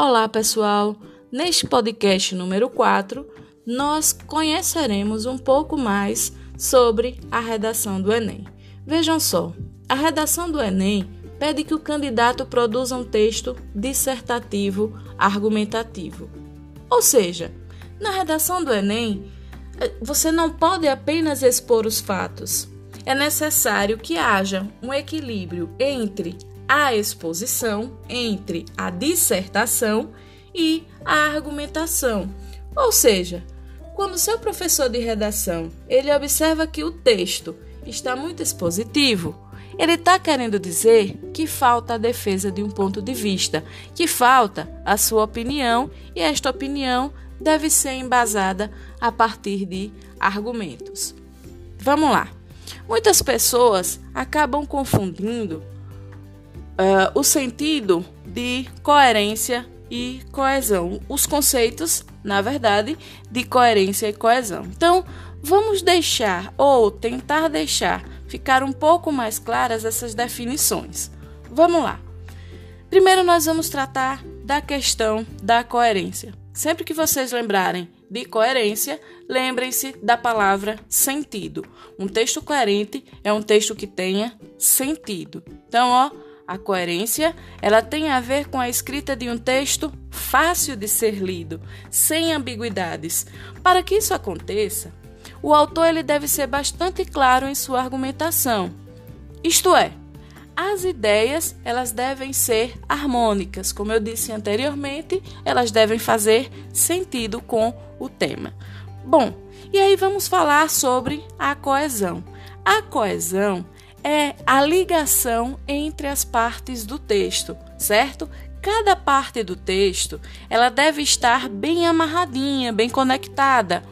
Olá, pessoal! Neste podcast número 4, nós conheceremos um pouco mais sobre a redação do Enem. Vejam só, a redação do Enem pede que o candidato produza um texto dissertativo argumentativo. Ou seja, na redação do Enem, eh, você não pode apenas expor os fatos. É necessário que haja um equilíbrio entre a exposição entre a dissertação e a argumentação. Ou seja, quando seu professor de redação ele observa que o texto está muito expositivo, ele está querendo dizer que falta a defesa de um ponto de vista, que falta a sua opinião e esta opinião deve ser embasada a partir de argumentos. Vamos lá. Muitas pessoas acabam confundindo uh, o sentido de coerência e coesão. Os conceitos, na verdade, de coerência e coesão. Então, vamos deixar ou tentar deixar ficar um pouco mais claras essas definições. Vamos lá. Primeiro, nós vamos tratar da questão da coerência. Sempre que vocês lembrarem de coerência, lembrem-se da palavra sentido. Um texto coerente é um texto que tenha sentido. Então, ó, a coerência, ela tem a ver com a escrita de um texto fácil de ser lido, sem ambiguidades. Para que isso aconteça, o autor ele deve ser bastante claro em sua argumentação. Isto é, as ideias elas devem ser harmônicas, como eu disse anteriormente, elas devem fazer sentido com o tema. Bom, e aí vamos falar sobre a coesão. A coesão é a ligação entre as partes do texto, certo? Cada parte do texto, ela deve estar bem amarradinha, bem conectada.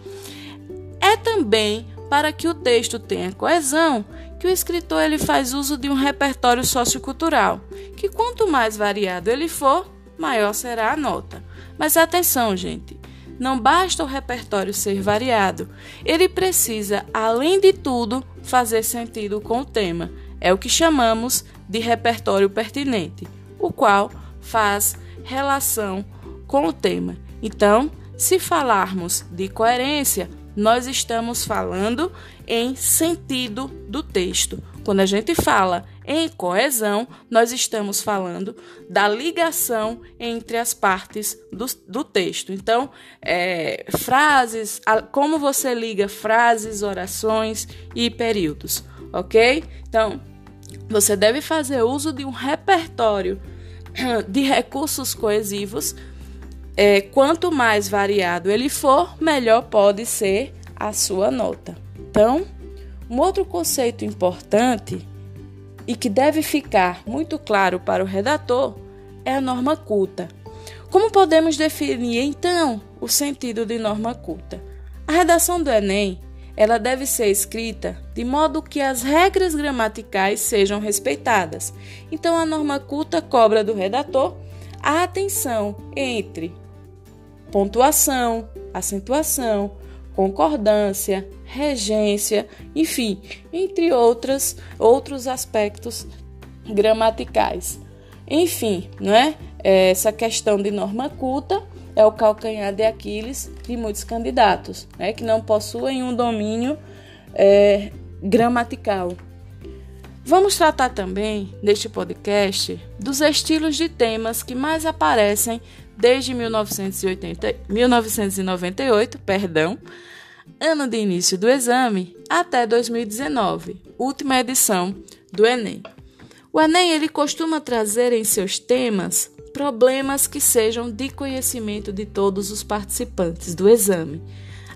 É também para que o texto tenha coesão que o escritor ele faz uso de um repertório sociocultural, que quanto mais variado ele for, maior será a nota. Mas atenção, gente, não basta o repertório ser variado, ele precisa, além de tudo, fazer sentido com o tema. É o que chamamos de repertório pertinente, o qual faz relação com o tema. Então, se falarmos de coerência, nós estamos falando em sentido do texto. Quando a gente fala em coesão, nós estamos falando da ligação entre as partes do, do texto. Então, é, frases, como você liga frases, orações e períodos, ok? Então, você deve fazer uso de um repertório de recursos coesivos é, quanto mais variado ele for, melhor pode ser a sua nota. Então, um outro conceito importante e que deve ficar muito claro para o redator é a norma culta. Como podemos definir então o sentido de norma culta? A redação do Enem ela deve ser escrita de modo que as regras gramaticais sejam respeitadas. Então, a norma culta cobra do redator a atenção entre pontuação, acentuação, concordância, regência, enfim, entre outras, outros aspectos gramaticais. Enfim, não é? Essa questão de norma culta é o calcanhar de Aquiles de muitos candidatos, né, que não possuem um domínio é, gramatical. Vamos tratar também, neste podcast, dos estilos de temas que mais aparecem desde 1980, 1998, perdão, ano de início do exame, até 2019, última edição do Enem. O Enem ele costuma trazer em seus temas problemas que sejam de conhecimento de todos os participantes do exame.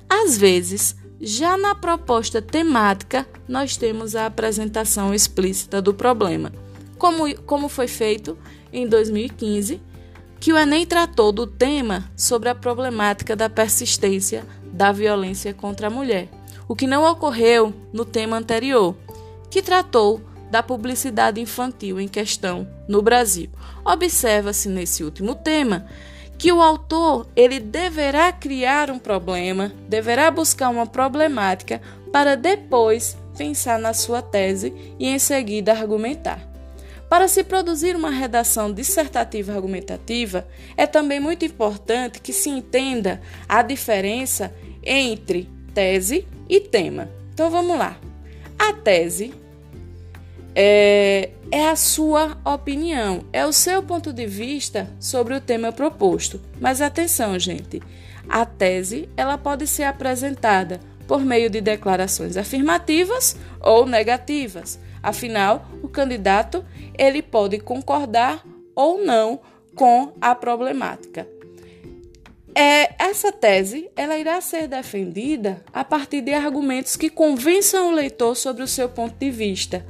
Às vezes, já na proposta temática, nós temos a apresentação explícita do problema, como, como foi feito em 2015 que o Enem tratou do tema sobre a problemática da persistência da violência contra a mulher, o que não ocorreu no tema anterior, que tratou da publicidade infantil em questão no Brasil. Observa-se nesse último tema que o autor ele deverá criar um problema, deverá buscar uma problemática para depois pensar na sua tese e em seguida argumentar. Para se produzir uma redação dissertativa argumentativa, é também muito importante que se entenda a diferença entre tese e tema. Então vamos lá. A tese é, é, a sua opinião, é o seu ponto de vista sobre o tema proposto. Mas atenção, gente, a tese ela pode ser apresentada por meio de declarações afirmativas ou negativas. Afinal, o candidato ele pode concordar ou não com a problemática. É, essa tese ela irá ser defendida a partir de argumentos que convençam o leitor sobre o seu ponto de vista.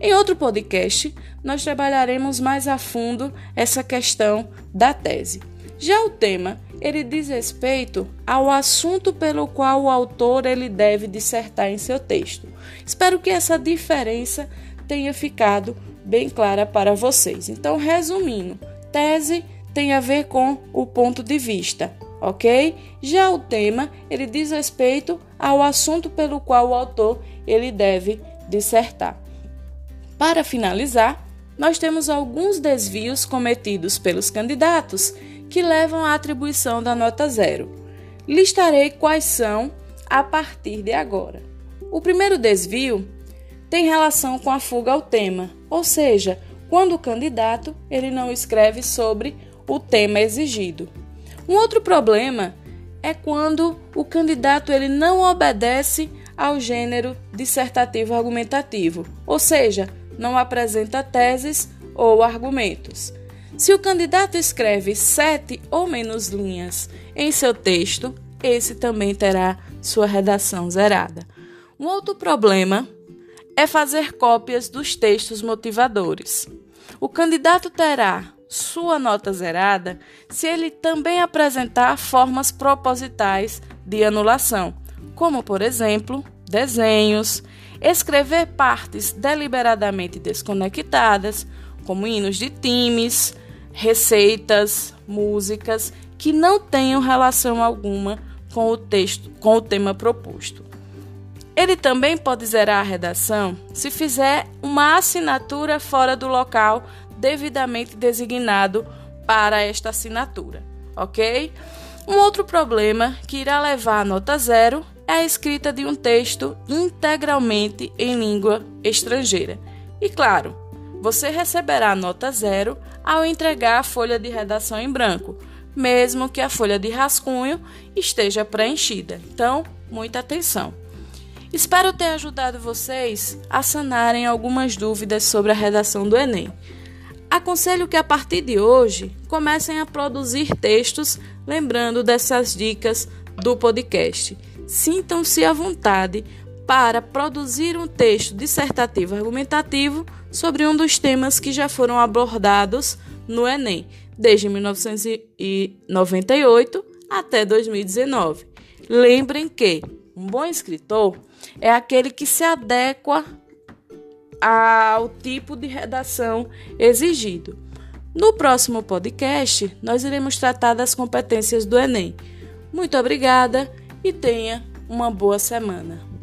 Em outro podcast, nós trabalharemos mais a fundo essa questão da tese. Já o tema ele diz respeito ao assunto pelo qual o autor ele deve dissertar em seu texto. Espero que essa diferença tenha ficado bem clara para vocês. Então, resumindo, tese tem a ver com o ponto de vista, ok? Já o tema ele diz respeito ao assunto pelo qual o autor ele deve dissertar. Para finalizar, nós temos alguns desvios cometidos pelos candidatos que levam à atribuição da nota zero. Listarei quais são a partir de agora. O primeiro desvio tem relação com a fuga ao tema, ou seja, quando o candidato ele não escreve sobre o tema exigido. Um outro problema é quando o candidato ele não obedece ao gênero dissertativo argumentativo, ou seja, não apresenta teses ou argumentos. Se o candidato escreve sete ou menos linhas em seu texto, esse também terá sua redação zerada. Um outro problema é fazer cópias dos textos motivadores. O candidato terá sua nota zerada se ele também apresentar formas propositais de anulação, como, por exemplo, desenhos, escrever partes deliberadamente desconectadas, como hinos de times, receitas, músicas que não tenham relação alguma com o texto, com o tema proposto. Ele também pode zerar a redação se fizer uma assinatura fora do local devidamente designado para esta assinatura, ok? Um outro problema que irá levar a nota zero é a escrita de um texto integralmente em língua estrangeira. E claro, você receberá nota zero ao entregar a folha de redação em branco, mesmo que a folha de rascunho esteja preenchida. Então, muita atenção. Espero ter ajudado vocês a sanarem algumas dúvidas sobre a redação do Enem. Aconselho que a partir de hoje comecem a produzir textos lembrando dessas dicas do podcast. Sintam-se à vontade para produzir um texto dissertativo argumentativo sobre um dos temas que já foram abordados no Enem, desde 1998 até 2019. Lembrem que um bom escritor é aquele que se adequa ao tipo de redação exigido. No próximo podcast, nós iremos tratar das competências do Enem. Muito obrigada e tenha uma boa semana.